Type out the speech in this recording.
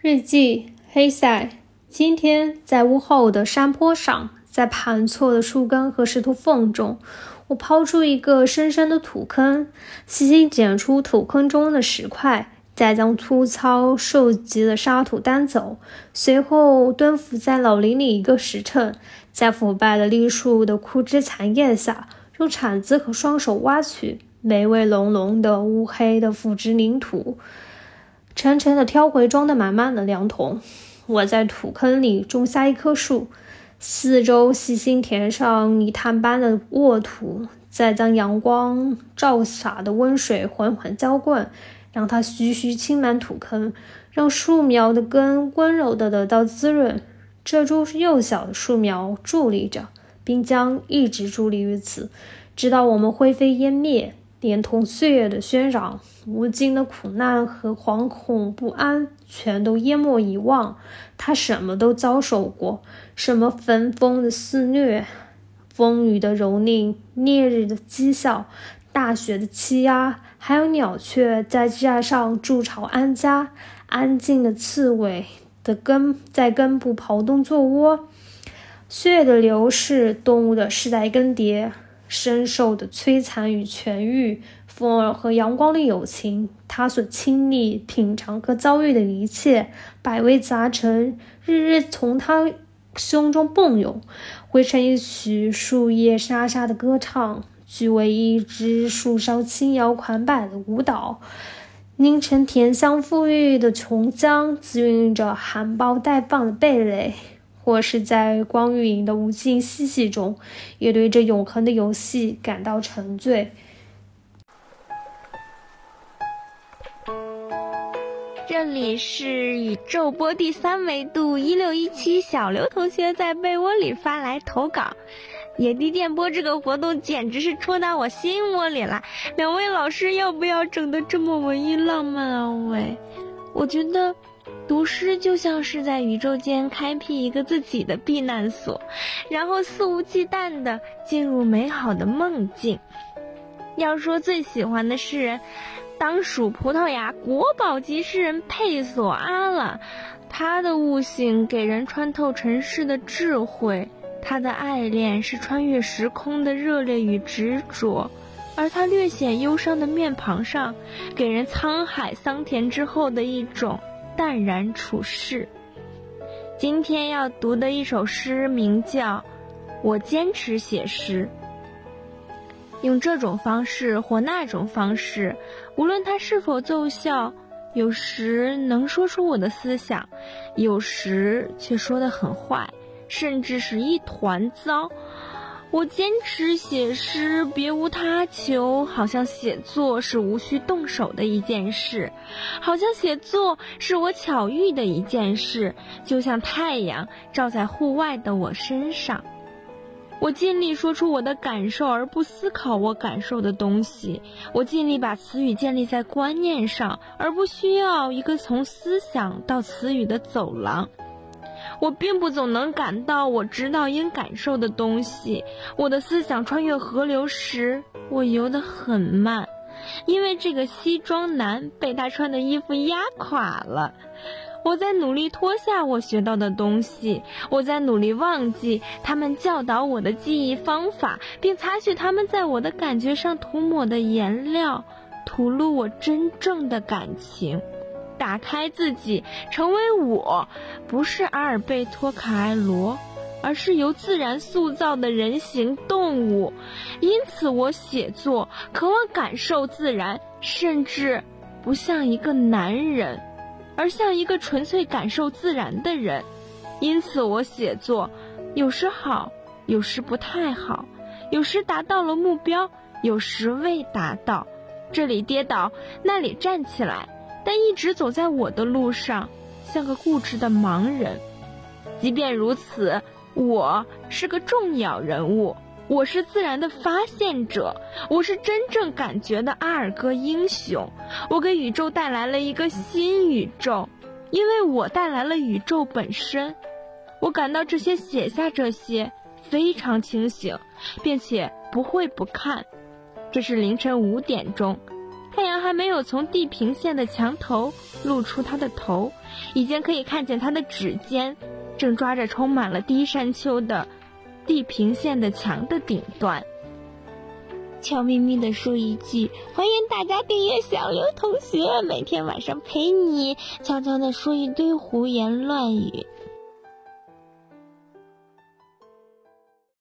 日记：黑塞。今天在屋后的山坡上，在盘错的树根和石头缝中，我抛出一个深深的土坑，细心捡出土坑中的石块，再将粗糙瘦瘠的沙土担走。随后蹲伏在老林里一个时辰，在腐败的栗树的枯枝残叶下，用铲子和双手挖取霉味浓浓的乌黑的腐殖泥土。沉沉的挑回装得满满的粮桶。我在土坑里种下一棵树，四周细心填上泥炭般的沃土，再将阳光照洒的温水缓缓浇灌，让它徐徐浸满土坑，让树苗的根温柔地得到滋润。这株幼小的树苗伫立着，并将一直伫立于此，直到我们灰飞烟灭。连同岁月的喧嚷、无尽的苦难和惶恐不安，全都淹没遗忘。他什么都遭受过，什么焚风的肆虐、风雨的蹂躏、烈日的讥笑、大雪的欺压，还有鸟雀在架上筑巢安家、安静的刺猬的根在根部刨洞做窝。岁月的流逝，动物的世代更迭。深受的摧残与痊愈，风儿和阳光的友情，他所亲历、品尝和遭遇的一切，百味杂陈，日日从他胸中迸涌，汇成一曲树叶沙沙的歌唱，俱为一支树梢轻摇款摆的舞蹈，凝成甜香馥郁的琼浆，滋润着含苞待放的蓓蕾。或是在光与影的无尽嬉戏中，也对这永恒的游戏感到沉醉。这里是宇宙波第三维度一六一七小刘同学在被窝里发来投稿，野地电波这个活动简直是戳到我心窝里了。两位老师要不要整的这么文艺浪漫啊？喂，我觉得。读诗就像是在宇宙间开辟一个自己的避难所，然后肆无忌惮地进入美好的梦境。要说最喜欢的诗人，当属葡萄牙国宝级诗人佩索阿了。他的悟性给人穿透尘世的智慧，他的爱恋是穿越时空的热烈与执着，而他略显忧伤的面庞上，给人沧海桑田之后的一种。淡然处世。今天要读的一首诗名叫《我坚持写诗》，用这种方式或那种方式，无论它是否奏效，有时能说出我的思想，有时却说得很坏，甚至是一团糟。我坚持写诗，别无他求。好像写作是无需动手的一件事，好像写作是我巧遇的一件事，就像太阳照在户外的我身上。我尽力说出我的感受，而不思考我感受的东西。我尽力把词语建立在观念上，而不需要一个从思想到词语的走廊。我并不总能感到我知道应感受的东西。我的思想穿越河流时，我游得很慢，因为这个西装男被他穿的衣服压垮了。我在努力脱下我学到的东西，我在努力忘记他们教导我的记忆方法，并擦去他们在我的感觉上涂抹的颜料，吐露我真正的感情。打开自己，成为我，不是阿尔贝托·卡埃罗，而是由自然塑造的人形动物。因此，我写作渴望感受自然，甚至不像一个男人，而像一个纯粹感受自然的人。因此，我写作有时好，有时不太好，有时达到了目标，有时未达到。这里跌倒，那里站起来。但一直走在我的路上，像个固执的盲人。即便如此，我是个重要人物，我是自然的发现者，我是真正感觉的阿尔戈英雄。我给宇宙带来了一个新宇宙，因为我带来了宇宙本身。我感到这些写下这些非常清醒，并且不会不看。这是凌晨五点钟。太阳还没有从地平线的墙头露出它的头，已经可以看见它的指尖正抓着充满了低山丘的地平线的墙的顶端。悄咪咪地说一句：“欢迎大家订阅小刘同学，每天晚上陪你悄悄地说一堆胡言乱语。”